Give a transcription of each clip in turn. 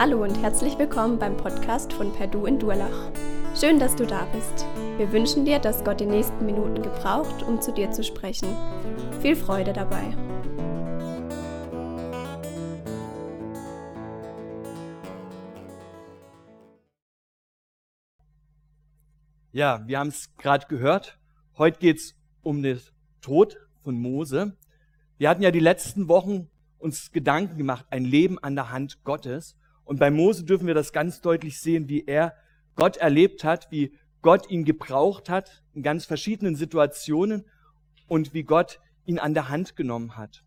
Hallo und herzlich willkommen beim Podcast von Perdu in Durlach. Schön, dass du da bist. Wir wünschen dir, dass Gott die nächsten Minuten gebraucht, um zu dir zu sprechen. Viel Freude dabei. Ja, wir haben es gerade gehört. Heute geht es um den Tod von Mose. Wir hatten ja die letzten Wochen uns Gedanken gemacht, ein Leben an der Hand Gottes. Und bei Mose dürfen wir das ganz deutlich sehen, wie er Gott erlebt hat, wie Gott ihn gebraucht hat in ganz verschiedenen Situationen und wie Gott ihn an der Hand genommen hat.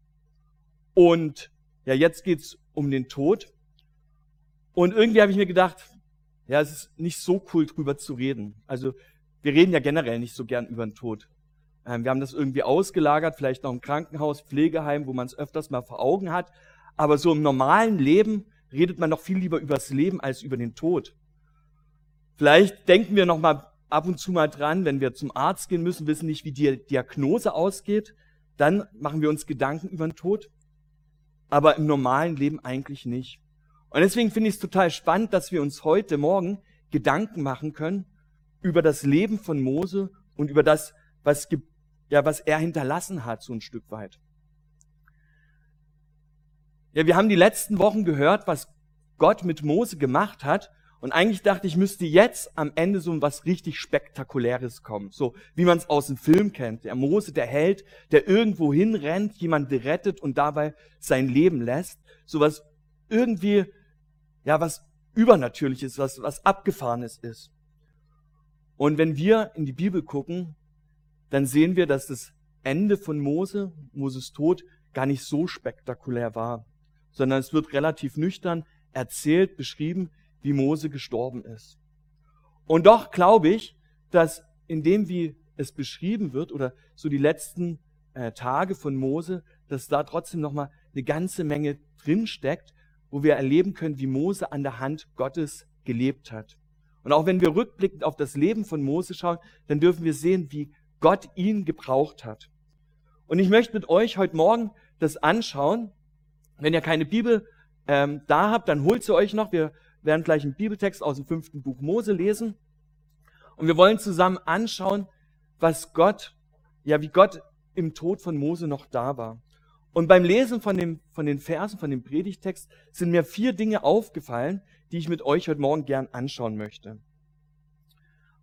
Und ja, jetzt geht's um den Tod. Und irgendwie habe ich mir gedacht, ja, es ist nicht so cool drüber zu reden. Also wir reden ja generell nicht so gern über den Tod. Ähm, wir haben das irgendwie ausgelagert, vielleicht noch im Krankenhaus, Pflegeheim, wo man es öfters mal vor Augen hat. Aber so im normalen Leben redet man doch viel lieber übers Leben als über den Tod. Vielleicht denken wir noch mal ab und zu mal dran, wenn wir zum Arzt gehen müssen, wissen nicht, wie die Diagnose ausgeht, dann machen wir uns Gedanken über den Tod. Aber im normalen Leben eigentlich nicht. Und deswegen finde ich es total spannend, dass wir uns heute Morgen Gedanken machen können über das Leben von Mose und über das, was, ja, was er hinterlassen hat, so ein Stück weit. Ja, wir haben die letzten Wochen gehört, was Gott mit Mose gemacht hat. Und eigentlich dachte ich, müsste jetzt am Ende so was richtig Spektakuläres kommen. So wie man es aus dem Film kennt. Der Mose, der Held, der irgendwo hinrennt, jemand rettet und dabei sein Leben lässt. So was irgendwie, ja, was übernatürliches, was, was abgefahrenes ist. Und wenn wir in die Bibel gucken, dann sehen wir, dass das Ende von Mose, Moses Tod, gar nicht so spektakulär war sondern es wird relativ nüchtern erzählt, beschrieben, wie Mose gestorben ist. Und doch glaube ich, dass in dem, wie es beschrieben wird, oder so die letzten äh, Tage von Mose, dass da trotzdem nochmal eine ganze Menge drinsteckt, wo wir erleben können, wie Mose an der Hand Gottes gelebt hat. Und auch wenn wir rückblickend auf das Leben von Mose schauen, dann dürfen wir sehen, wie Gott ihn gebraucht hat. Und ich möchte mit euch heute Morgen das anschauen, wenn ihr keine Bibel ähm, da habt, dann holt sie euch noch. Wir werden gleich einen Bibeltext aus dem fünften Buch Mose lesen. Und wir wollen zusammen anschauen, was Gott, ja, wie Gott im Tod von Mose noch da war. Und beim Lesen von, dem, von den Versen, von dem Predigtext, sind mir vier Dinge aufgefallen, die ich mit euch heute Morgen gern anschauen möchte.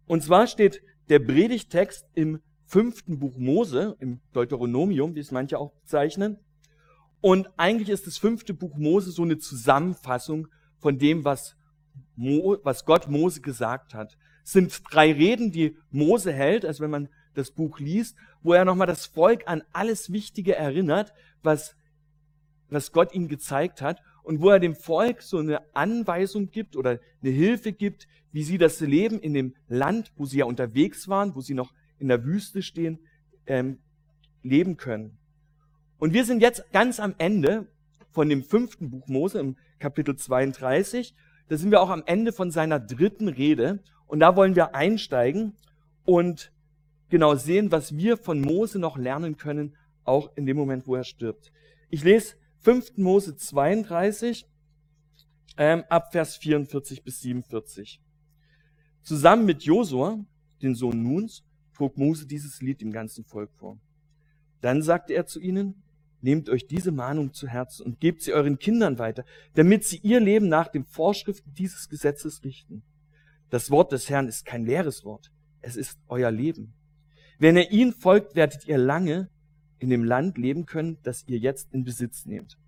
Und zwar steht der Predigtext im fünften Buch Mose, im Deuteronomium, wie es manche auch bezeichnen. Und eigentlich ist das fünfte Buch Mose so eine Zusammenfassung von dem, was, Mo, was Gott Mose gesagt hat. Es sind drei Reden, die Mose hält, also wenn man das Buch liest, wo er nochmal das Volk an alles Wichtige erinnert, was, was Gott ihm gezeigt hat und wo er dem Volk so eine Anweisung gibt oder eine Hilfe gibt, wie sie das Leben in dem Land, wo sie ja unterwegs waren, wo sie noch in der Wüste stehen, ähm, leben können. Und wir sind jetzt ganz am Ende von dem fünften Buch Mose im Kapitel 32. Da sind wir auch am Ende von seiner dritten Rede. Und da wollen wir einsteigen und genau sehen, was wir von Mose noch lernen können, auch in dem Moment, wo er stirbt. Ich lese 5. Mose 32 ähm, ab Vers 44 bis 47. Zusammen mit Josua, den Sohn Nuns, trug Mose dieses Lied dem ganzen Volk vor. Dann sagte er zu ihnen, Nehmt euch diese Mahnung zu Herzen und gebt sie euren Kindern weiter, damit sie ihr Leben nach den Vorschriften dieses Gesetzes richten. Das Wort des Herrn ist kein leeres Wort, es ist euer Leben. Wenn ihr ihn folgt, werdet ihr lange in dem Land leben können, das ihr jetzt in Besitz nehmt.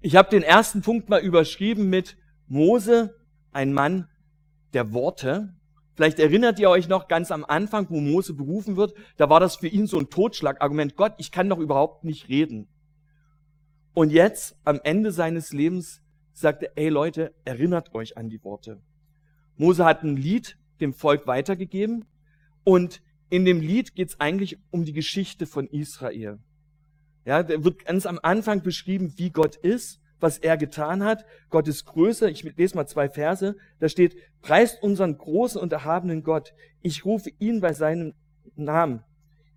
Ich habe den ersten Punkt mal überschrieben mit Mose, ein Mann der Worte. Vielleicht erinnert ihr euch noch ganz am Anfang, wo Mose berufen wird, da war das für ihn so ein Totschlagargument. Gott, ich kann doch überhaupt nicht reden. Und jetzt, am Ende seines Lebens, sagt er, ey Leute, erinnert euch an die Worte. Mose hat ein Lied dem Volk weitergegeben und in dem Lied geht es eigentlich um die Geschichte von Israel. Ja, da wird ganz am Anfang beschrieben, wie Gott ist was er getan hat. Gott ist größer. Ich lese mal zwei Verse. Da steht, preist unseren großen und erhabenen Gott. Ich rufe ihn bei seinem Namen.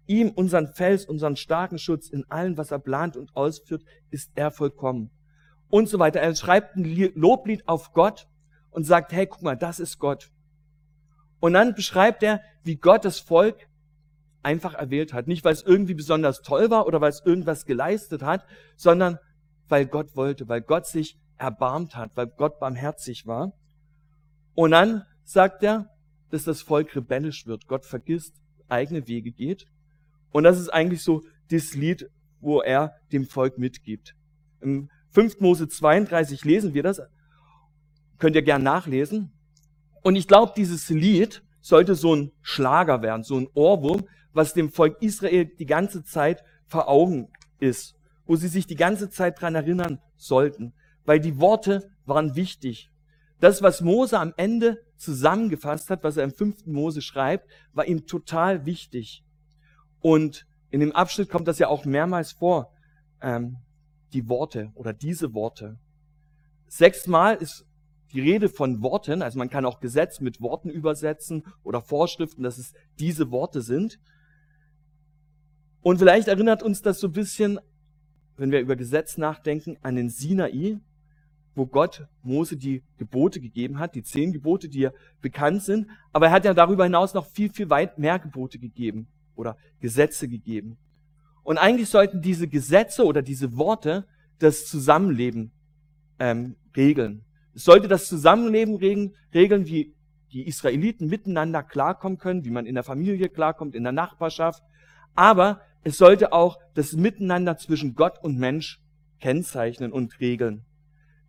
Ihm, unseren Fels, unseren starken Schutz in allem, was er plant und ausführt, ist er vollkommen. und so weiter. Er schreibt ein Loblied auf Gott und sagt, hey, guck mal, das ist Gott. Und dann beschreibt er, wie Gott das Volk einfach erwählt hat. Nicht, weil es irgendwie besonders toll war oder weil es irgendwas geleistet hat, sondern weil Gott wollte, weil Gott sich erbarmt hat, weil Gott barmherzig war. Und dann sagt er, dass das Volk rebellisch wird. Gott vergisst, eigene Wege geht. Und das ist eigentlich so das Lied, wo er dem Volk mitgibt. Im 5. Mose 32 lesen wir das. Könnt ihr gern nachlesen. Und ich glaube, dieses Lied sollte so ein Schlager werden, so ein Ohrwurm, was dem Volk Israel die ganze Zeit vor Augen ist, wo sie sich die ganze Zeit dran erinnern sollten, weil die Worte waren wichtig. Das, was Mose am Ende zusammengefasst hat, was er im fünften Mose schreibt, war ihm total wichtig. Und in dem Abschnitt kommt das ja auch mehrmals vor, ähm, die Worte oder diese Worte. Sechsmal ist die Rede von Worten, also man kann auch Gesetz mit Worten übersetzen oder Vorschriften, dass es diese Worte sind. Und vielleicht erinnert uns das so ein bisschen, wenn wir über Gesetz nachdenken, an den Sinai, wo Gott Mose die Gebote gegeben hat, die zehn Gebote, die ja bekannt sind. Aber er hat ja darüber hinaus noch viel, viel weit mehr Gebote gegeben oder Gesetze gegeben. Und eigentlich sollten diese Gesetze oder diese Worte das Zusammenleben ähm, regeln. Es sollte das Zusammenleben regeln, regeln, wie die Israeliten miteinander klarkommen können, wie man in der Familie klarkommt, in der Nachbarschaft. Aber es sollte auch das Miteinander zwischen Gott und Mensch kennzeichnen und regeln.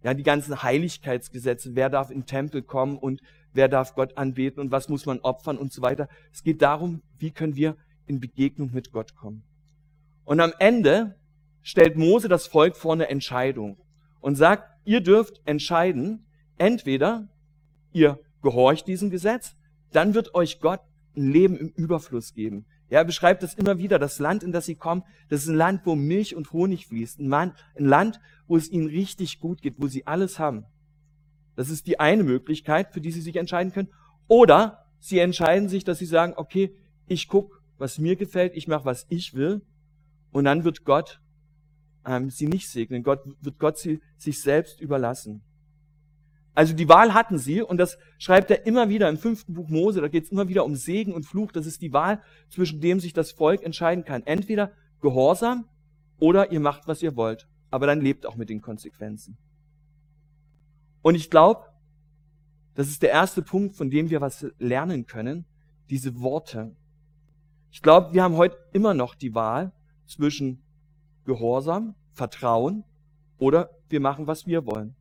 Ja, die ganzen Heiligkeitsgesetze, wer darf in den Tempel kommen und wer darf Gott anbeten und was muss man opfern und so weiter. Es geht darum, wie können wir in Begegnung mit Gott kommen. Und am Ende stellt Mose das Volk vor eine Entscheidung und sagt, ihr dürft entscheiden, entweder ihr gehorcht diesem Gesetz, dann wird euch Gott ein Leben im Überfluss geben. Ja, er beschreibt das immer wieder. Das Land, in das sie kommen, das ist ein Land, wo Milch und Honig fließt. Ein, Mann, ein Land, wo es ihnen richtig gut geht, wo sie alles haben. Das ist die eine Möglichkeit, für die sie sich entscheiden können. Oder sie entscheiden sich, dass sie sagen, okay, ich guck, was mir gefällt, ich mache, was ich will. Und dann wird Gott ähm, sie nicht segnen. Gott, wird Gott sie sich selbst überlassen. Also die Wahl hatten sie und das schreibt er immer wieder im fünften Buch Mose. Da geht es immer wieder um Segen und Fluch. Das ist die Wahl, zwischen dem sich das Volk entscheiden kann. Entweder Gehorsam oder ihr macht, was ihr wollt. Aber dann lebt auch mit den Konsequenzen. Und ich glaube, das ist der erste Punkt, von dem wir was lernen können. Diese Worte. Ich glaube, wir haben heute immer noch die Wahl zwischen Gehorsam, Vertrauen oder wir machen, was wir wollen.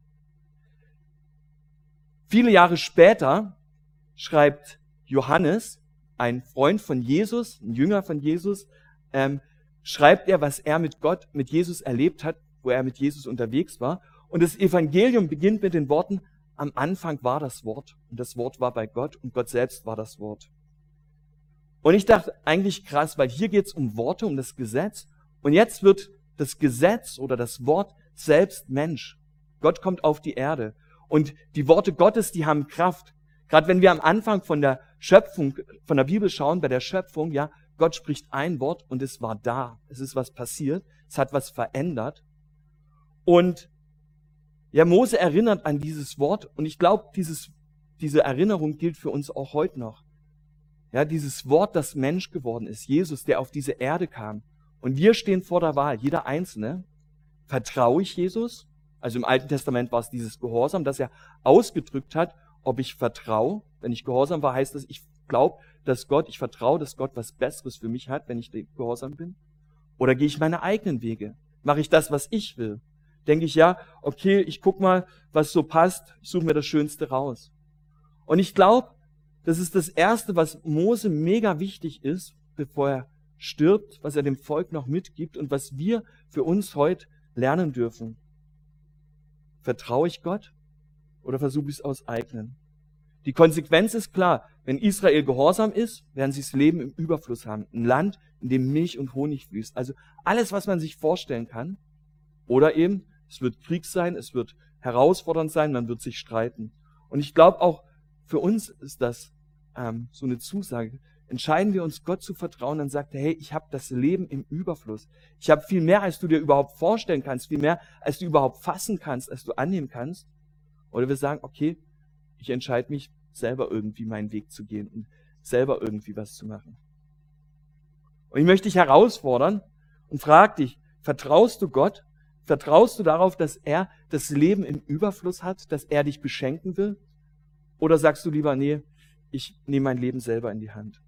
Viele Jahre später schreibt Johannes, ein Freund von Jesus, ein Jünger von Jesus, ähm, schreibt er, was er mit Gott, mit Jesus erlebt hat, wo er mit Jesus unterwegs war. Und das Evangelium beginnt mit den Worten, am Anfang war das Wort und das Wort war bei Gott und Gott selbst war das Wort. Und ich dachte eigentlich krass, weil hier geht es um Worte, um das Gesetz und jetzt wird das Gesetz oder das Wort selbst Mensch. Gott kommt auf die Erde und die Worte Gottes, die haben Kraft. Gerade wenn wir am Anfang von der Schöpfung, von der Bibel schauen, bei der Schöpfung, ja, Gott spricht ein Wort und es war da. Es ist was passiert. Es hat was verändert. Und ja, Mose erinnert an dieses Wort und ich glaube, dieses, diese Erinnerung gilt für uns auch heute noch. Ja, dieses Wort, das Mensch geworden ist, Jesus, der auf diese Erde kam. Und wir stehen vor der Wahl, jeder Einzelne. Vertraue ich Jesus also im Alten Testament war es dieses Gehorsam, das er ausgedrückt hat, ob ich vertraue. Wenn ich gehorsam war, heißt das, ich glaube, dass Gott, ich vertraue, dass Gott was Besseres für mich hat, wenn ich gehorsam bin. Oder gehe ich meine eigenen Wege? Mache ich das, was ich will? Denke ich, ja, okay, ich guck mal, was so passt, ich suche mir das Schönste raus. Und ich glaube, das ist das Erste, was Mose mega wichtig ist, bevor er stirbt, was er dem Volk noch mitgibt und was wir für uns heute lernen dürfen. Vertraue ich Gott oder versuche ich es aus eigenen? Die Konsequenz ist klar. Wenn Israel gehorsam ist, werden sie das Leben im Überfluss haben. Ein Land, in dem Milch und Honig fließt. Also alles, was man sich vorstellen kann. Oder eben, es wird Krieg sein, es wird herausfordernd sein, man wird sich streiten. Und ich glaube auch, für uns ist das ähm, so eine Zusage. Entscheiden wir uns, Gott zu vertrauen, dann sagt er, hey, ich habe das Leben im Überfluss. Ich habe viel mehr, als du dir überhaupt vorstellen kannst, viel mehr, als du überhaupt fassen kannst, als du annehmen kannst. Oder wir sagen, okay, ich entscheide mich, selber irgendwie meinen Weg zu gehen und selber irgendwie was zu machen. Und ich möchte dich herausfordern und frag dich, vertraust du Gott? Vertraust du darauf, dass er das Leben im Überfluss hat, dass er dich beschenken will? Oder sagst du lieber, nee, ich nehme mein Leben selber in die Hand?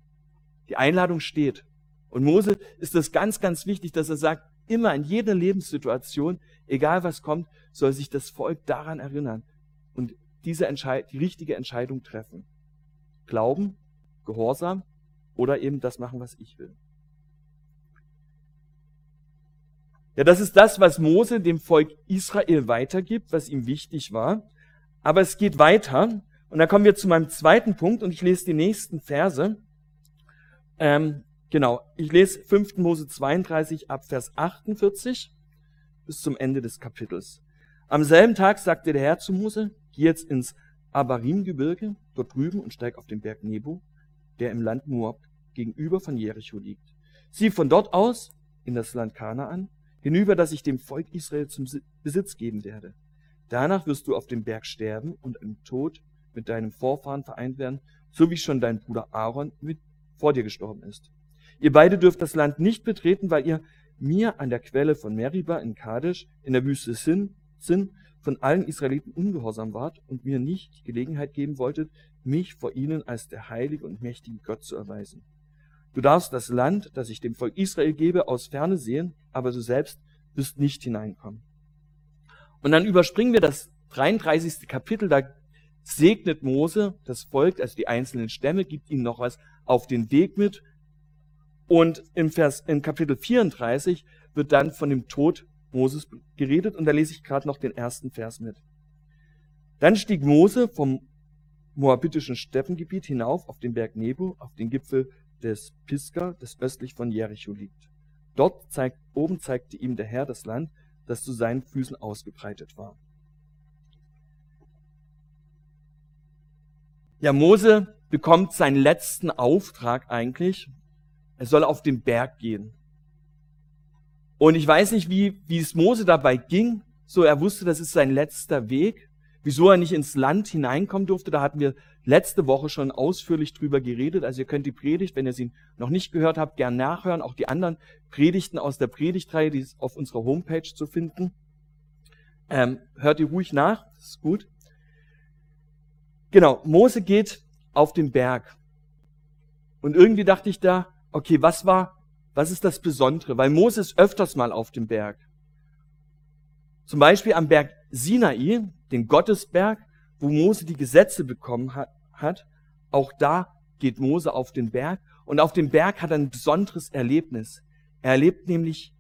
Die Einladung steht. Und Mose ist es ganz, ganz wichtig, dass er sagt, immer in jeder Lebenssituation, egal was kommt, soll sich das Volk daran erinnern und diese Entscheid die richtige Entscheidung treffen. Glauben, Gehorsam oder eben das machen, was ich will. Ja, das ist das, was Mose dem Volk Israel weitergibt, was ihm wichtig war. Aber es geht weiter. Und da kommen wir zu meinem zweiten Punkt und ich lese die nächsten Verse. Ähm, genau, ich lese 5. Mose 32 ab Vers 48 bis zum Ende des Kapitels. Am selben Tag sagte der Herr zu Mose, geh jetzt ins Abarim-Gebirge, dort drüben und steig auf den Berg Nebo, der im Land Moab gegenüber von Jericho liegt. Sieh von dort aus in das Land Kanaan, hinüber, das ich dem Volk Israel zum Besitz geben werde. Danach wirst du auf dem Berg sterben und im Tod mit deinem Vorfahren vereint werden, so wie schon dein Bruder Aaron mit vor dir gestorben ist. Ihr beide dürft das Land nicht betreten, weil ihr mir an der Quelle von Meriba in Kadesh in der Wüste Sin, Sin von allen Israeliten ungehorsam wart und mir nicht die Gelegenheit geben wolltet, mich vor ihnen als der heilige und mächtige Gott zu erweisen. Du darfst das Land, das ich dem Volk Israel gebe, aus Ferne sehen, aber du selbst wirst nicht hineinkommen. Und dann überspringen wir das 33. Kapitel, da segnet Mose das Volk, also die einzelnen Stämme, gibt ihnen noch was auf den Weg mit. Und im Vers, im Kapitel 34 wird dann von dem Tod Moses geredet und da lese ich gerade noch den ersten Vers mit. Dann stieg Mose vom moabitischen Steppengebiet hinauf auf den Berg Nebo, auf den Gipfel des Pisgah, das östlich von Jericho liegt. Dort zeigt, oben zeigte ihm der Herr das Land, das zu seinen Füßen ausgebreitet war. Ja, Mose bekommt seinen letzten Auftrag eigentlich. Er soll auf den Berg gehen. Und ich weiß nicht, wie, wie es Mose dabei ging. So, er wusste, das ist sein letzter Weg. Wieso er nicht ins Land hineinkommen durfte, da hatten wir letzte Woche schon ausführlich drüber geredet. Also ihr könnt die Predigt, wenn ihr sie noch nicht gehört habt, gern nachhören. Auch die anderen Predigten aus der Predigtreihe, die ist auf unserer Homepage zu finden. Ähm, hört ihr ruhig nach, ist gut. Genau, Mose geht auf den Berg. Und irgendwie dachte ich da, okay, was war, was ist das Besondere? Weil Mose ist öfters mal auf dem Berg. Zum Beispiel am Berg Sinai, den Gottesberg, wo Mose die Gesetze bekommen hat, auch da geht Mose auf den Berg und auf dem Berg hat er ein besonderes Erlebnis. Er erlebt nämlich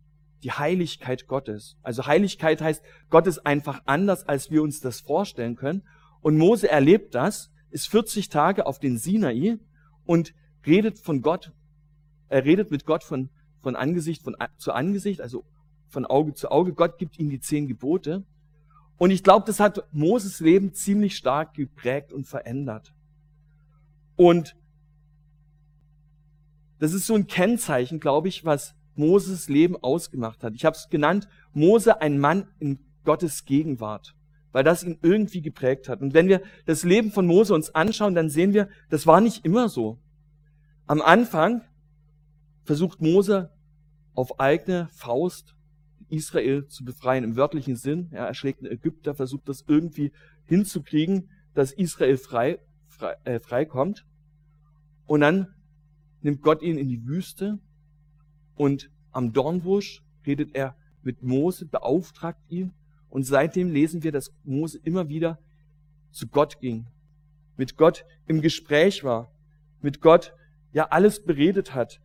die Heiligkeit Gottes. Also Heiligkeit heißt, Gott ist einfach anders, als wir uns das vorstellen können. Und Mose erlebt das, ist 40 Tage auf den Sinai und redet von Gott, er redet mit Gott von, von Angesicht von, zu Angesicht, also von Auge zu Auge. Gott gibt ihm die zehn Gebote. Und ich glaube, das hat Moses Leben ziemlich stark geprägt und verändert. Und das ist so ein Kennzeichen, glaube ich, was Moses Leben ausgemacht hat. Ich habe es genannt, Mose ein Mann in Gottes Gegenwart, weil das ihn irgendwie geprägt hat. Und wenn wir das Leben von Mose uns anschauen, dann sehen wir, das war nicht immer so. Am Anfang versucht Mose auf eigene Faust Israel zu befreien im wörtlichen Sinn. Ja, er schlägt einen Ägypter, versucht das irgendwie hinzukriegen, dass Israel frei, frei, äh, frei kommt. Und dann nimmt Gott ihn in die Wüste und am Dornbusch redet er mit Mose, beauftragt ihn. Und seitdem lesen wir, dass Mose immer wieder zu Gott ging, mit Gott im Gespräch war, mit Gott ja alles beredet hat,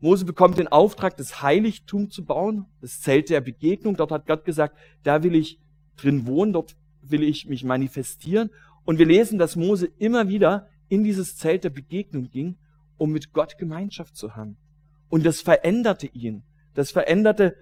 Mose bekommt den Auftrag, das Heiligtum zu bauen, das Zelt der Begegnung. Dort hat Gott gesagt, da will ich drin wohnen, dort will ich mich manifestieren. Und wir lesen, dass Mose immer wieder in dieses Zelt der Begegnung ging, um mit Gott Gemeinschaft zu haben. Und das veränderte ihn. Das veränderte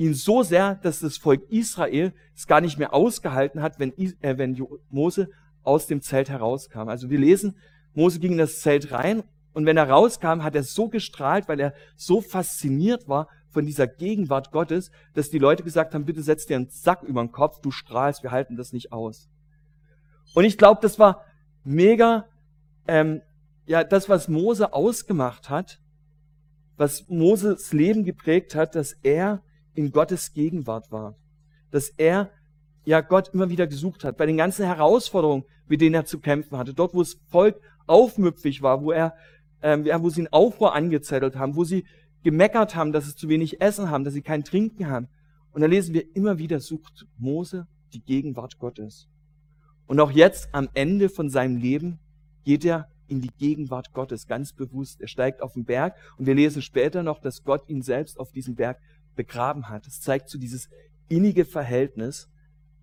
ihn so sehr, dass das Volk Israel es gar nicht mehr ausgehalten hat, wenn, äh, wenn Mose aus dem Zelt herauskam. Also wir lesen, Mose ging in das Zelt rein Und wenn er rauskam, hat er so gestrahlt, weil er so fasziniert war von dieser Gegenwart Gottes, dass die Leute gesagt haben, bitte setz dir einen Sack über den Kopf, du strahlst, wir halten das nicht aus. Und ich glaube, das war mega, ähm, ja, das, was Mose ausgemacht hat, was Moses Leben geprägt hat, dass er in Gottes Gegenwart war. Dass er ja Gott immer wieder gesucht hat, bei den ganzen Herausforderungen, mit denen er zu kämpfen hatte, dort, wo das Volk aufmüpfig war, wo er, ähm, wo sie einen Aufruhr angezettelt haben, wo sie gemeckert haben, dass sie zu wenig Essen haben, dass sie kein Trinken haben. Und da lesen wir immer wieder, sucht Mose die Gegenwart Gottes. Und auch jetzt am Ende von seinem Leben geht er in die Gegenwart Gottes ganz bewusst. Er steigt auf den Berg und wir lesen später noch, dass Gott ihn selbst auf diesem Berg begraben hat. Es zeigt so dieses innige Verhältnis,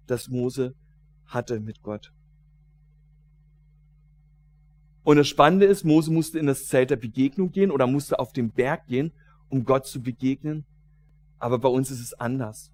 das Mose hatte mit Gott. Und das Spannende ist, Mose musste in das Zelt der Begegnung gehen oder musste auf den Berg gehen um Gott zu begegnen. Aber bei uns ist es anders.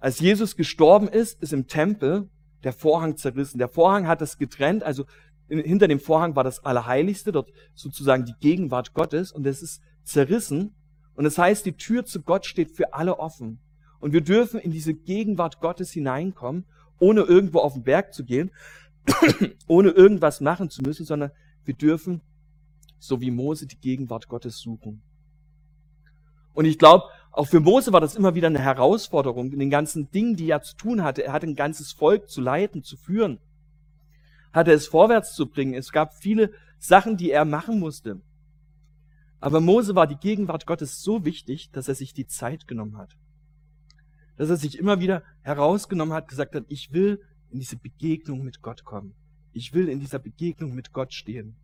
Als Jesus gestorben ist, ist im Tempel der Vorhang zerrissen. Der Vorhang hat das getrennt, also hinter dem Vorhang war das Allerheiligste, dort sozusagen die Gegenwart Gottes und es ist zerrissen. Und das heißt, die Tür zu Gott steht für alle offen. Und wir dürfen in diese Gegenwart Gottes hineinkommen, ohne irgendwo auf den Berg zu gehen, ohne irgendwas machen zu müssen, sondern wir dürfen, so wie Mose, die Gegenwart Gottes suchen. Und ich glaube, auch für Mose war das immer wieder eine Herausforderung in den ganzen Dingen, die er zu tun hatte. Er hatte ein ganzes Volk zu leiten, zu führen, hatte es vorwärts zu bringen. Es gab viele Sachen, die er machen musste. Aber Mose war die Gegenwart Gottes so wichtig, dass er sich die Zeit genommen hat. Dass er sich immer wieder herausgenommen hat, gesagt hat, ich will in diese Begegnung mit Gott kommen. Ich will in dieser Begegnung mit Gott stehen.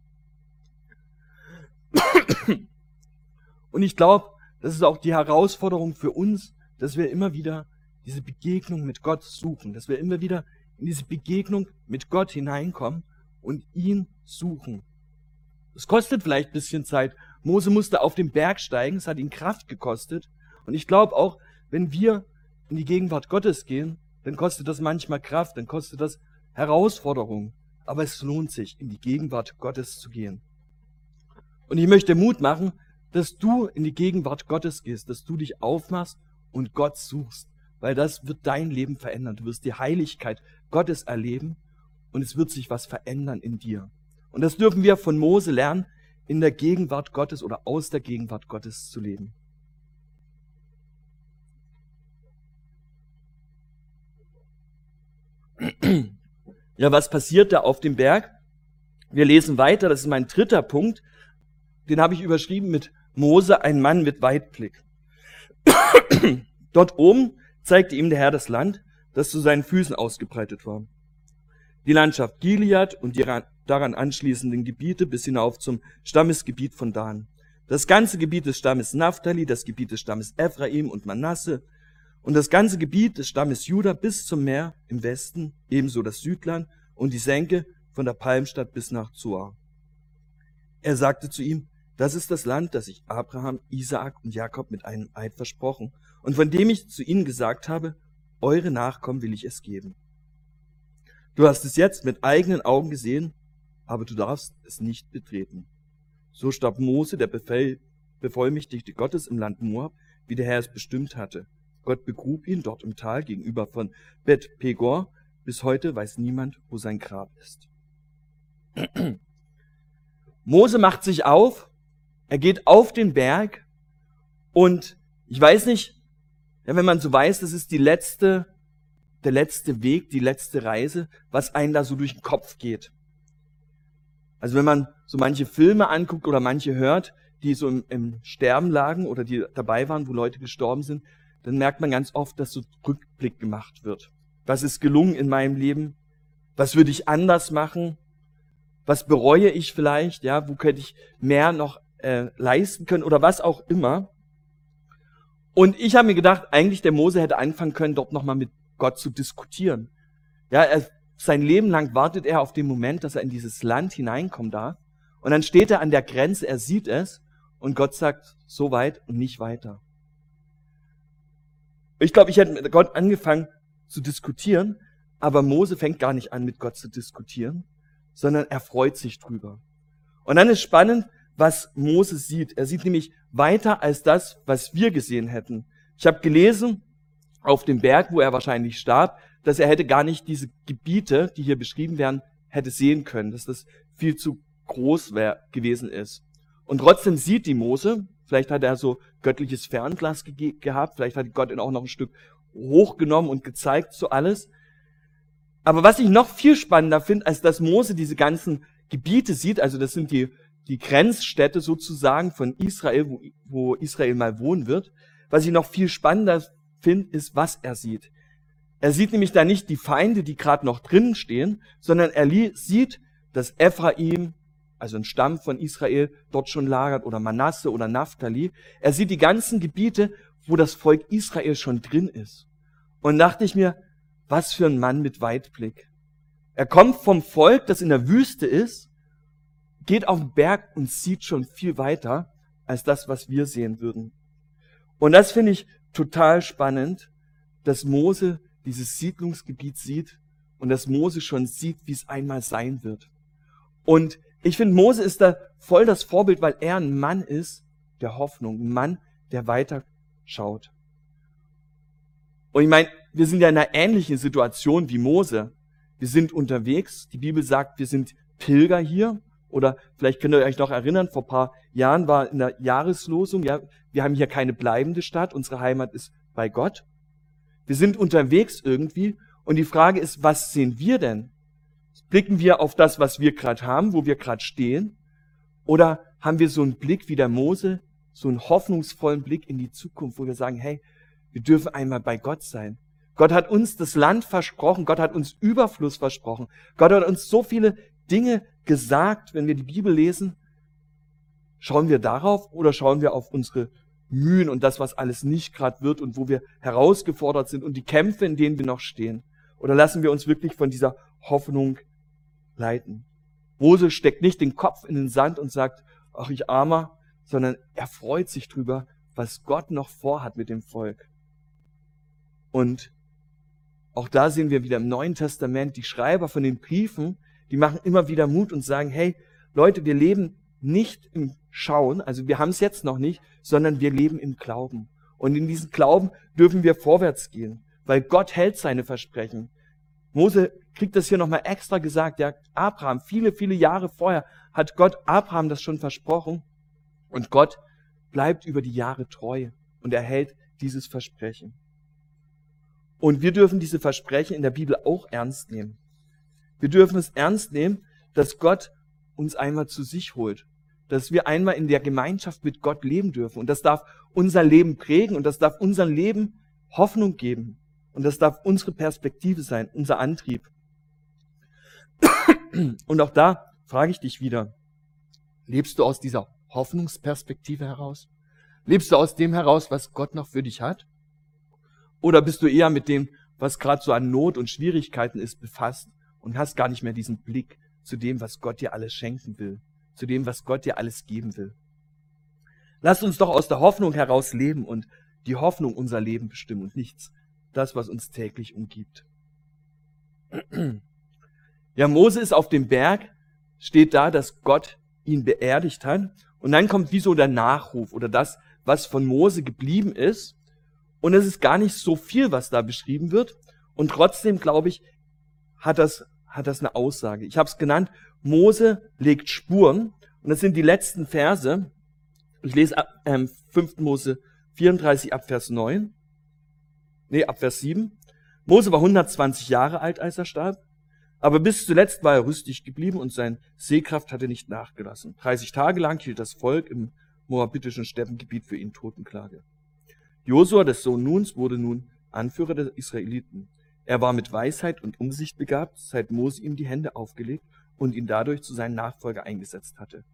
Und ich glaube, das ist auch die Herausforderung für uns, dass wir immer wieder diese Begegnung mit Gott suchen, dass wir immer wieder in diese Begegnung mit Gott hineinkommen und ihn suchen. Es kostet vielleicht ein bisschen Zeit. Mose musste auf den Berg steigen, es hat ihn Kraft gekostet. Und ich glaube auch, wenn wir in die Gegenwart Gottes gehen, dann kostet das manchmal Kraft, dann kostet das Herausforderung. Aber es lohnt sich, in die Gegenwart Gottes zu gehen. Und ich möchte Mut machen, dass du in die Gegenwart Gottes gehst, dass du dich aufmachst und Gott suchst, weil das wird dein Leben verändern. Du wirst die Heiligkeit Gottes erleben und es wird sich was verändern in dir. Und das dürfen wir von Mose lernen, in der Gegenwart Gottes oder aus der Gegenwart Gottes zu leben. Ja, was passiert da auf dem Berg? Wir lesen weiter, das ist mein dritter Punkt. Den habe ich überschrieben mit Mose ein Mann mit Weitblick. Dort oben zeigte ihm der Herr das Land, das zu seinen Füßen ausgebreitet war. Die Landschaft Gilead und die daran anschließenden Gebiete bis hinauf zum Stammesgebiet von Dan. Das ganze Gebiet des Stammes Naphtali, das Gebiet des Stammes Ephraim und Manasse und das ganze Gebiet des Stammes Juda bis zum Meer im Westen, ebenso das Südland und die Senke von der Palmstadt bis nach Zoar. Er sagte zu ihm, das ist das Land, das ich Abraham, Isaak und Jakob mit einem Eid versprochen und von dem ich zu ihnen gesagt habe, eure Nachkommen will ich es geben. Du hast es jetzt mit eigenen Augen gesehen, aber du darfst es nicht betreten. So starb Mose, der Befehl, Bevollmächtigte Gottes im Land Moab, wie der Herr es bestimmt hatte. Gott begrub ihn dort im Tal gegenüber von Bet Pegor. Bis heute weiß niemand, wo sein Grab ist. Mose macht sich auf er geht auf den Berg und ich weiß nicht, ja, wenn man so weiß, das ist die letzte, der letzte Weg, die letzte Reise, was einem da so durch den Kopf geht. Also wenn man so manche Filme anguckt oder manche hört, die so im, im Sterben lagen oder die dabei waren, wo Leute gestorben sind, dann merkt man ganz oft, dass so Rückblick gemacht wird. Was ist gelungen in meinem Leben? Was würde ich anders machen? Was bereue ich vielleicht? Ja, wo könnte ich mehr noch äh, leisten können oder was auch immer. Und ich habe mir gedacht, eigentlich der Mose hätte anfangen können, dort nochmal mit Gott zu diskutieren. Ja, er, sein Leben lang wartet er auf den Moment, dass er in dieses Land hineinkommen darf. Und dann steht er an der Grenze, er sieht es und Gott sagt, so weit und nicht weiter. Ich glaube, ich hätte mit Gott angefangen zu diskutieren, aber Mose fängt gar nicht an, mit Gott zu diskutieren, sondern er freut sich drüber. Und dann ist spannend, was Mose sieht. Er sieht nämlich weiter als das, was wir gesehen hätten. Ich habe gelesen, auf dem Berg, wo er wahrscheinlich starb, dass er hätte gar nicht diese Gebiete, die hier beschrieben werden, hätte sehen können, dass das viel zu groß wär, gewesen ist. Und trotzdem sieht die Mose, vielleicht hat er so göttliches Fernglas ge gehabt, vielleicht hat Gott ihn auch noch ein Stück hochgenommen und gezeigt so alles. Aber was ich noch viel spannender finde, als dass Mose diese ganzen Gebiete sieht, also das sind die, die Grenzstädte sozusagen von Israel, wo, wo Israel mal wohnen wird, was ich noch viel spannender finde, ist, was er sieht. Er sieht nämlich da nicht die Feinde, die gerade noch drinnen stehen, sondern er sieht, dass Ephraim, also ein Stamm von Israel, dort schon lagert oder Manasse oder Naphtali. Er sieht die ganzen Gebiete, wo das Volk Israel schon drin ist. Und dachte ich mir, was für ein Mann mit Weitblick. Er kommt vom Volk, das in der Wüste ist, geht auf den Berg und sieht schon viel weiter als das, was wir sehen würden. Und das finde ich total spannend, dass Mose dieses Siedlungsgebiet sieht und dass Mose schon sieht, wie es einmal sein wird. Und ich finde, Mose ist da voll das Vorbild, weil er ein Mann ist der Hoffnung, ein Mann, der weiter schaut. Und ich meine, wir sind ja in einer ähnlichen Situation wie Mose. Wir sind unterwegs. Die Bibel sagt, wir sind Pilger hier. Oder vielleicht könnt ihr euch noch erinnern, vor paar Jahren war in der Jahreslosung, ja, wir haben hier keine bleibende Stadt, unsere Heimat ist bei Gott. Wir sind unterwegs irgendwie und die Frage ist, was sehen wir denn? Blicken wir auf das, was wir gerade haben, wo wir gerade stehen? Oder haben wir so einen Blick wie der Mose, so einen hoffnungsvollen Blick in die Zukunft, wo wir sagen, hey, wir dürfen einmal bei Gott sein. Gott hat uns das Land versprochen, Gott hat uns Überfluss versprochen, Gott hat uns so viele Dinge gesagt, wenn wir die Bibel lesen. Schauen wir darauf oder schauen wir auf unsere Mühen und das, was alles nicht gerade wird und wo wir herausgefordert sind und die Kämpfe, in denen wir noch stehen? Oder lassen wir uns wirklich von dieser Hoffnung leiten? Mose steckt nicht den Kopf in den Sand und sagt, ach ich armer, sondern er freut sich drüber, was Gott noch vorhat mit dem Volk. Und auch da sehen wir wieder im Neuen Testament, die Schreiber von den Briefen, die machen immer wieder Mut und sagen, hey, Leute, wir leben nicht im Schauen, also wir haben es jetzt noch nicht, sondern wir leben im Glauben. Und in diesem Glauben dürfen wir vorwärts gehen, weil Gott hält seine Versprechen. Mose kriegt das hier nochmal extra gesagt. Ja, Abraham, viele, viele Jahre vorher hat Gott Abraham das schon versprochen. Und Gott bleibt über die Jahre treu und er hält dieses Versprechen. Und wir dürfen diese Versprechen in der Bibel auch ernst nehmen. Wir dürfen es ernst nehmen, dass Gott uns einmal zu sich holt dass wir einmal in der Gemeinschaft mit Gott leben dürfen. Und das darf unser Leben prägen und das darf unserem Leben Hoffnung geben. Und das darf unsere Perspektive sein, unser Antrieb. Und auch da frage ich dich wieder, lebst du aus dieser Hoffnungsperspektive heraus? Lebst du aus dem heraus, was Gott noch für dich hat? Oder bist du eher mit dem, was gerade so an Not und Schwierigkeiten ist, befasst und hast gar nicht mehr diesen Blick zu dem, was Gott dir alles schenken will? zu dem, was Gott dir alles geben will. Lasst uns doch aus der Hoffnung heraus leben und die Hoffnung unser Leben bestimmen und nichts das, was uns täglich umgibt. Ja, Mose ist auf dem Berg, steht da, dass Gott ihn beerdigt hat. Und dann kommt wie so der Nachruf oder das, was von Mose geblieben ist. Und es ist gar nicht so viel, was da beschrieben wird. Und trotzdem, glaube ich, hat das, hat das eine Aussage. Ich habe es genannt, Mose legt Spuren. Und das sind die letzten Verse. Ich lese ab, ähm, 5. Mose 34 ab Vers 9. Nee, ab Vers 7. Mose war 120 Jahre alt, als er starb. Aber bis zuletzt war er rüstig geblieben und sein Sehkraft hatte nicht nachgelassen. 30 Tage lang hielt das Volk im moabitischen Steppengebiet für ihn Totenklage. Josua, des Sohn Nuns, wurde nun Anführer der Israeliten. Er war mit Weisheit und Umsicht begabt, seit Mose ihm die Hände aufgelegt und ihn dadurch zu seinem Nachfolger eingesetzt hatte.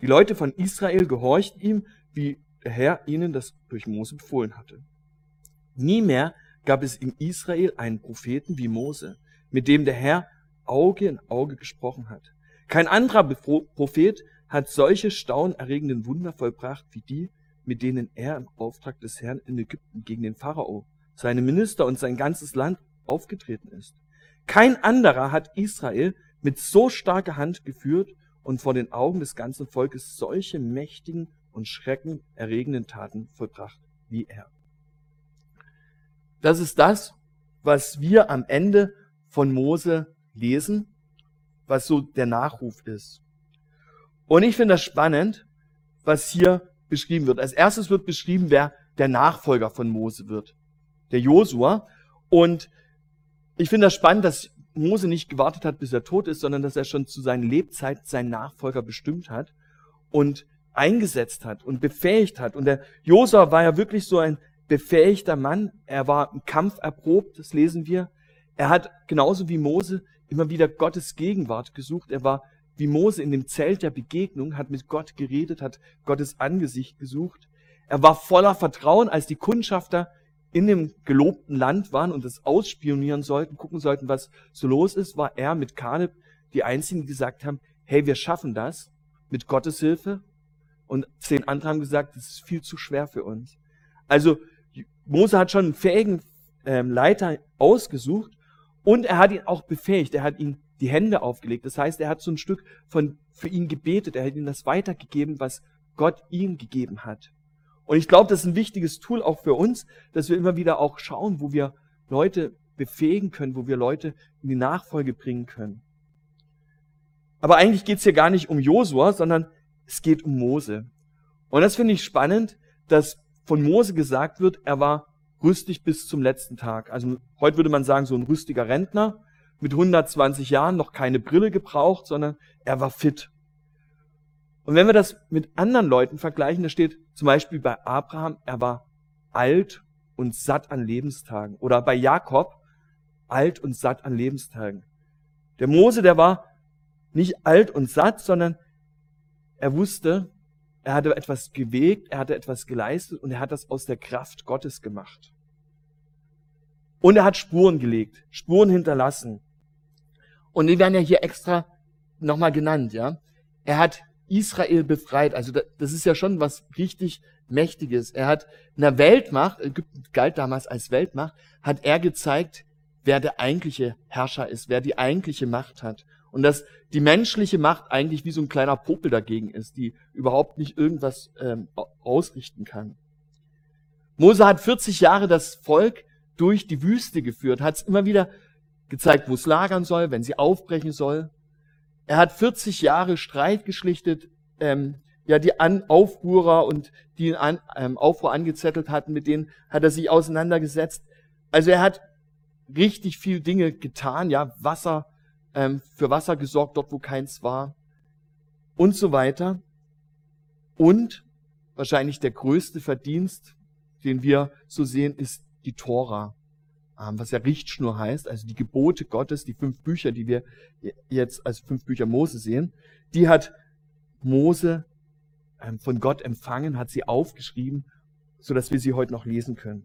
Die Leute von Israel gehorchten ihm, wie der Herr ihnen das durch Mose befohlen hatte. Nie mehr gab es in Israel einen Propheten wie Mose, mit dem der Herr Auge in Auge gesprochen hat. Kein anderer Prophet hat solche staunerregenden Wunder vollbracht wie die, mit denen er im Auftrag des Herrn in Ägypten gegen den Pharao, seine Minister und sein ganzes Land aufgetreten ist. Kein anderer hat Israel mit so starker Hand geführt und vor den Augen des ganzen Volkes solche mächtigen und schreckenerregenden Taten vollbracht wie er. Das ist das, was wir am Ende von Mose lesen, was so der Nachruf ist. Und ich finde das spannend, was hier beschrieben wird. Als erstes wird beschrieben, wer der Nachfolger von Mose wird. Der Josua. Und ich finde das spannend, dass Mose nicht gewartet hat, bis er tot ist, sondern dass er schon zu seinen Lebzeiten seinen Nachfolger bestimmt hat und eingesetzt hat und befähigt hat. Und der Josua war ja wirklich so ein befähigter Mann. Er war im Kampf erprobt, das lesen wir. Er hat genauso wie Mose immer wieder Gottes Gegenwart gesucht. Er war wie Mose in dem Zelt der Begegnung, hat mit Gott geredet, hat Gottes Angesicht gesucht. Er war voller Vertrauen, als die Kundschafter in dem gelobten Land waren und es ausspionieren sollten, gucken sollten, was so los ist, war er mit Kaleb die einzigen, die gesagt haben, hey, wir schaffen das mit Gottes Hilfe. Und zehn andere haben gesagt, das ist viel zu schwer für uns. Also Mose hat schon einen fähigen ähm, Leiter ausgesucht und er hat ihn auch befähigt. Er hat ihm die Hände aufgelegt. Das heißt, er hat so ein Stück von, für ihn gebetet. Er hat ihm das weitergegeben, was Gott ihm gegeben hat. Und ich glaube, das ist ein wichtiges Tool auch für uns, dass wir immer wieder auch schauen, wo wir Leute befähigen können, wo wir Leute in die Nachfolge bringen können. Aber eigentlich geht es hier gar nicht um Josua, sondern es geht um Mose. Und das finde ich spannend, dass von Mose gesagt wird, er war rüstig bis zum letzten Tag. Also heute würde man sagen, so ein rüstiger Rentner mit 120 Jahren, noch keine Brille gebraucht, sondern er war fit. Und wenn wir das mit anderen Leuten vergleichen, da steht zum Beispiel bei Abraham, er war alt und satt an Lebenstagen. Oder bei Jakob, alt und satt an Lebenstagen. Der Mose, der war nicht alt und satt, sondern er wusste, er hatte etwas gewegt, er hatte etwas geleistet und er hat das aus der Kraft Gottes gemacht. Und er hat Spuren gelegt, Spuren hinterlassen. Und die werden ja hier extra nochmal genannt, ja. Er hat Israel befreit. Also das ist ja schon was richtig Mächtiges. Er hat in der Weltmacht, Ägypten galt damals als Weltmacht, hat er gezeigt, wer der eigentliche Herrscher ist, wer die eigentliche Macht hat. Und dass die menschliche Macht eigentlich wie so ein kleiner Popel dagegen ist, die überhaupt nicht irgendwas ähm, ausrichten kann. Mose hat 40 Jahre das Volk durch die Wüste geführt, hat es immer wieder gezeigt, wo es lagern soll, wenn sie aufbrechen soll. Er hat 40 Jahre Streit geschlichtet, ähm, ja, die An Aufruhrer und die an, ähm, Aufruhr angezettelt hatten, mit denen hat er sich auseinandergesetzt. Also er hat richtig viel Dinge getan, ja, Wasser, ähm, für Wasser gesorgt, dort wo keins war und so weiter. Und wahrscheinlich der größte Verdienst, den wir so sehen, ist die Tora. Ähm, was ja Richtschnur heißt, also die Gebote Gottes, die fünf Bücher, die wir jetzt als fünf Bücher Mose sehen, die hat Mose ähm, von Gott empfangen, hat sie aufgeschrieben, so dass wir sie heute noch lesen können.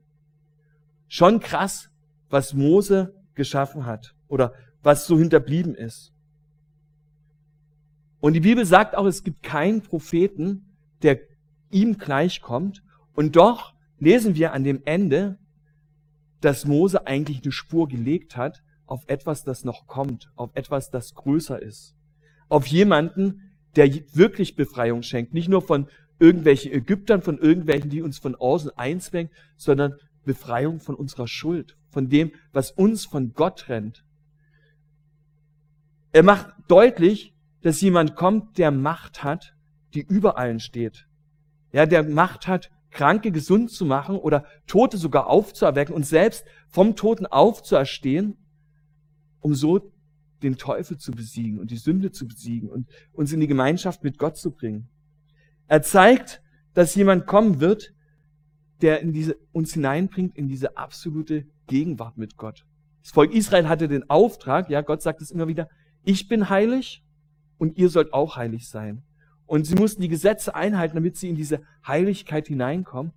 Schon krass, was Mose geschaffen hat oder was so hinterblieben ist. Und die Bibel sagt auch, es gibt keinen Propheten, der ihm gleichkommt. Und doch lesen wir an dem Ende, dass Mose eigentlich eine Spur gelegt hat auf etwas, das noch kommt, auf etwas, das größer ist. Auf jemanden, der wirklich Befreiung schenkt. Nicht nur von irgendwelchen Ägyptern, von irgendwelchen, die uns von außen einzwängen, sondern Befreiung von unserer Schuld, von dem, was uns von Gott trennt. Er macht deutlich, dass jemand kommt, der Macht hat, die über allen steht. Ja, der Macht hat, Kranke gesund zu machen oder Tote sogar aufzuerwecken und selbst vom Toten aufzuerstehen, um so den Teufel zu besiegen und die Sünde zu besiegen und uns in die Gemeinschaft mit Gott zu bringen. Er zeigt, dass jemand kommen wird, der in diese, uns hineinbringt in diese absolute Gegenwart mit Gott. Das Volk Israel hatte den Auftrag, ja, Gott sagt es immer wieder, ich bin heilig und ihr sollt auch heilig sein. Und sie mussten die Gesetze einhalten, damit sie in diese Heiligkeit hineinkommen.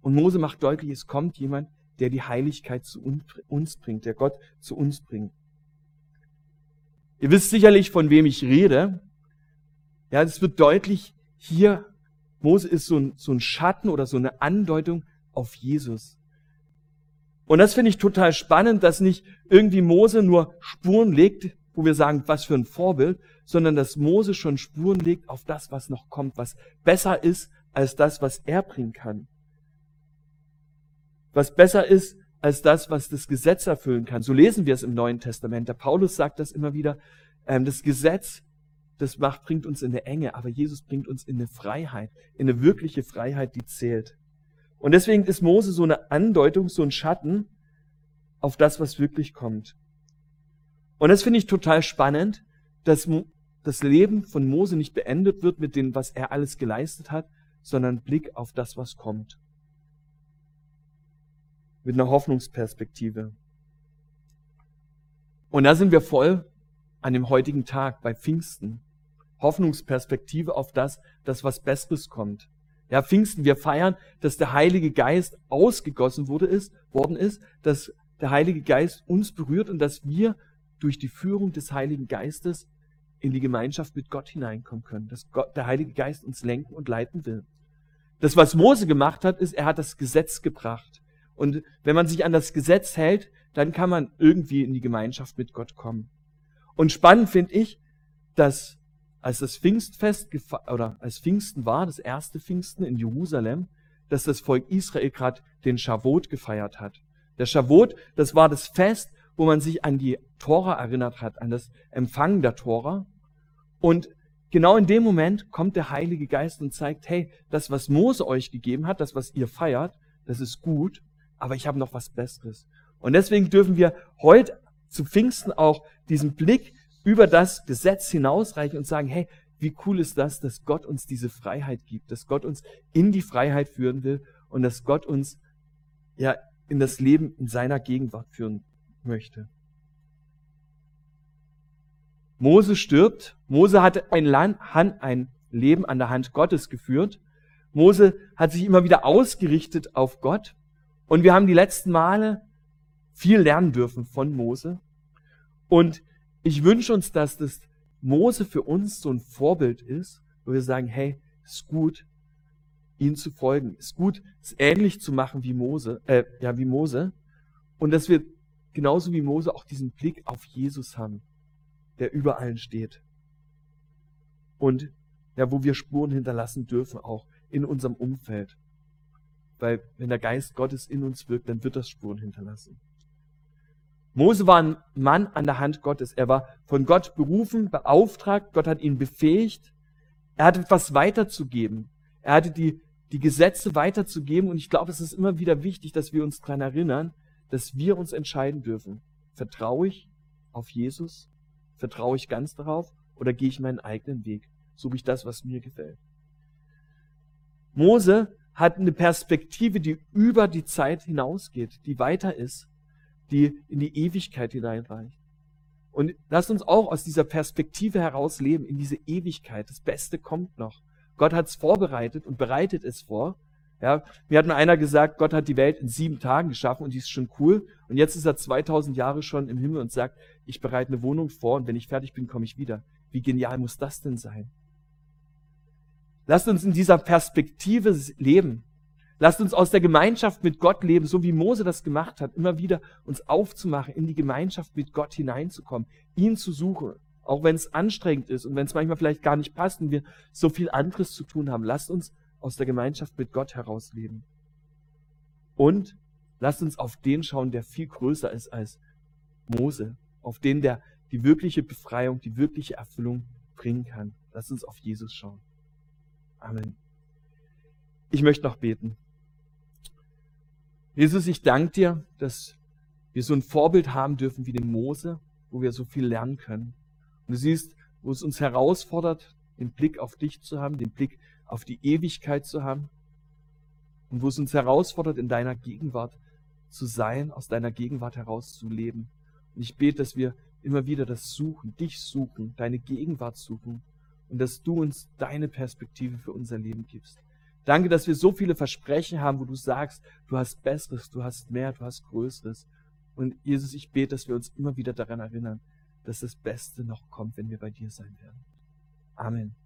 Und Mose macht deutlich, es kommt jemand, der die Heiligkeit zu uns bringt, der Gott zu uns bringt. Ihr wisst sicherlich, von wem ich rede. Ja, es wird deutlich, hier, Mose ist so ein, so ein Schatten oder so eine Andeutung auf Jesus. Und das finde ich total spannend, dass nicht irgendwie Mose nur Spuren legt, wo wir sagen, was für ein Vorbild, sondern dass Mose schon Spuren legt auf das, was noch kommt, was besser ist als das, was er bringen kann. Was besser ist als das, was das Gesetz erfüllen kann. So lesen wir es im Neuen Testament. Der Paulus sagt das immer wieder. Ähm, das Gesetz, das macht, bringt uns in eine Enge, aber Jesus bringt uns in eine Freiheit, in eine wirkliche Freiheit, die zählt. Und deswegen ist Mose so eine Andeutung, so ein Schatten auf das, was wirklich kommt. Und das finde ich total spannend, dass das Leben von Mose nicht beendet wird mit dem, was er alles geleistet hat, sondern Blick auf das, was kommt. Mit einer Hoffnungsperspektive. Und da sind wir voll an dem heutigen Tag bei Pfingsten. Hoffnungsperspektive auf das, dass was Besseres kommt. Ja, Pfingsten, wir feiern, dass der Heilige Geist ausgegossen wurde, ist, worden ist, dass der Heilige Geist uns berührt und dass wir durch die Führung des Heiligen Geistes in die Gemeinschaft mit Gott hineinkommen können, dass Gott, der Heilige Geist uns lenken und leiten will. Das, was Mose gemacht hat, ist, er hat das Gesetz gebracht. Und wenn man sich an das Gesetz hält, dann kann man irgendwie in die Gemeinschaft mit Gott kommen. Und spannend finde ich, dass als das Pfingstfest oder als Pfingsten war, das erste Pfingsten in Jerusalem, dass das Volk Israel gerade den Schavot gefeiert hat. Der Schavot, das war das Fest, wo man sich an die Tora erinnert hat, an das Empfangen der Tora. Und genau in dem Moment kommt der Heilige Geist und zeigt, hey, das, was Mose euch gegeben hat, das, was ihr feiert, das ist gut, aber ich habe noch was Besseres. Und deswegen dürfen wir heute zu Pfingsten auch diesen Blick über das Gesetz hinausreichen und sagen, hey, wie cool ist das, dass Gott uns diese Freiheit gibt, dass Gott uns in die Freiheit führen will und dass Gott uns ja in das Leben in seiner Gegenwart führen möchte. Mose stirbt. Mose hatte ein, Land, ein Leben an der Hand Gottes geführt. Mose hat sich immer wieder ausgerichtet auf Gott. Und wir haben die letzten Male viel lernen dürfen von Mose. Und ich wünsche uns, dass das Mose für uns so ein Vorbild ist, wo wir sagen, hey, ist gut, ihm zu folgen, ist gut, es ähnlich zu machen wie Mose, äh, ja, wie Mose. Und dass wir genauso wie Mose auch diesen Blick auf Jesus haben, der über allen steht. Und ja, wo wir Spuren hinterlassen dürfen, auch in unserem Umfeld. Weil wenn der Geist Gottes in uns wirkt, dann wird das Spuren hinterlassen. Mose war ein Mann an der Hand Gottes. Er war von Gott berufen, beauftragt. Gott hat ihn befähigt. Er hatte etwas weiterzugeben. Er hatte die, die Gesetze weiterzugeben. Und ich glaube, es ist immer wieder wichtig, dass wir uns daran erinnern, dass wir uns entscheiden dürfen. Vertraue ich auf Jesus? Vertraue ich ganz darauf? Oder gehe ich meinen eigenen Weg? Suche ich das, was mir gefällt? Mose hat eine Perspektive, die über die Zeit hinausgeht, die weiter ist, die in die Ewigkeit hineinreicht. Und lasst uns auch aus dieser Perspektive heraus leben, in diese Ewigkeit. Das Beste kommt noch. Gott hat es vorbereitet und bereitet es vor. Ja, mir hat mal einer gesagt, Gott hat die Welt in sieben Tagen geschaffen und die ist schon cool. Und jetzt ist er 2000 Jahre schon im Himmel und sagt, ich bereite eine Wohnung vor und wenn ich fertig bin, komme ich wieder. Wie genial muss das denn sein? Lasst uns in dieser Perspektive leben. Lasst uns aus der Gemeinschaft mit Gott leben, so wie Mose das gemacht hat, immer wieder uns aufzumachen, in die Gemeinschaft mit Gott hineinzukommen, ihn zu suchen, auch wenn es anstrengend ist und wenn es manchmal vielleicht gar nicht passt und wir so viel anderes zu tun haben. Lasst uns aus der Gemeinschaft mit Gott herausleben. Und lasst uns auf den schauen, der viel größer ist als Mose, auf den, der die wirkliche Befreiung, die wirkliche Erfüllung bringen kann. Lasst uns auf Jesus schauen. Amen. Ich möchte noch beten. Jesus, ich danke dir, dass wir so ein Vorbild haben dürfen wie den Mose, wo wir so viel lernen können. Und du siehst, wo es uns herausfordert, den Blick auf dich zu haben, den Blick auf die Ewigkeit zu haben und wo es uns herausfordert, in deiner Gegenwart zu sein, aus deiner Gegenwart heraus zu leben. Und ich bete, dass wir immer wieder das suchen, dich suchen, deine Gegenwart suchen und dass du uns deine Perspektive für unser Leben gibst. Danke, dass wir so viele Versprechen haben, wo du sagst, du hast Besseres, du hast mehr, du hast Größeres. Und Jesus, ich bete, dass wir uns immer wieder daran erinnern, dass das Beste noch kommt, wenn wir bei dir sein werden. Amen.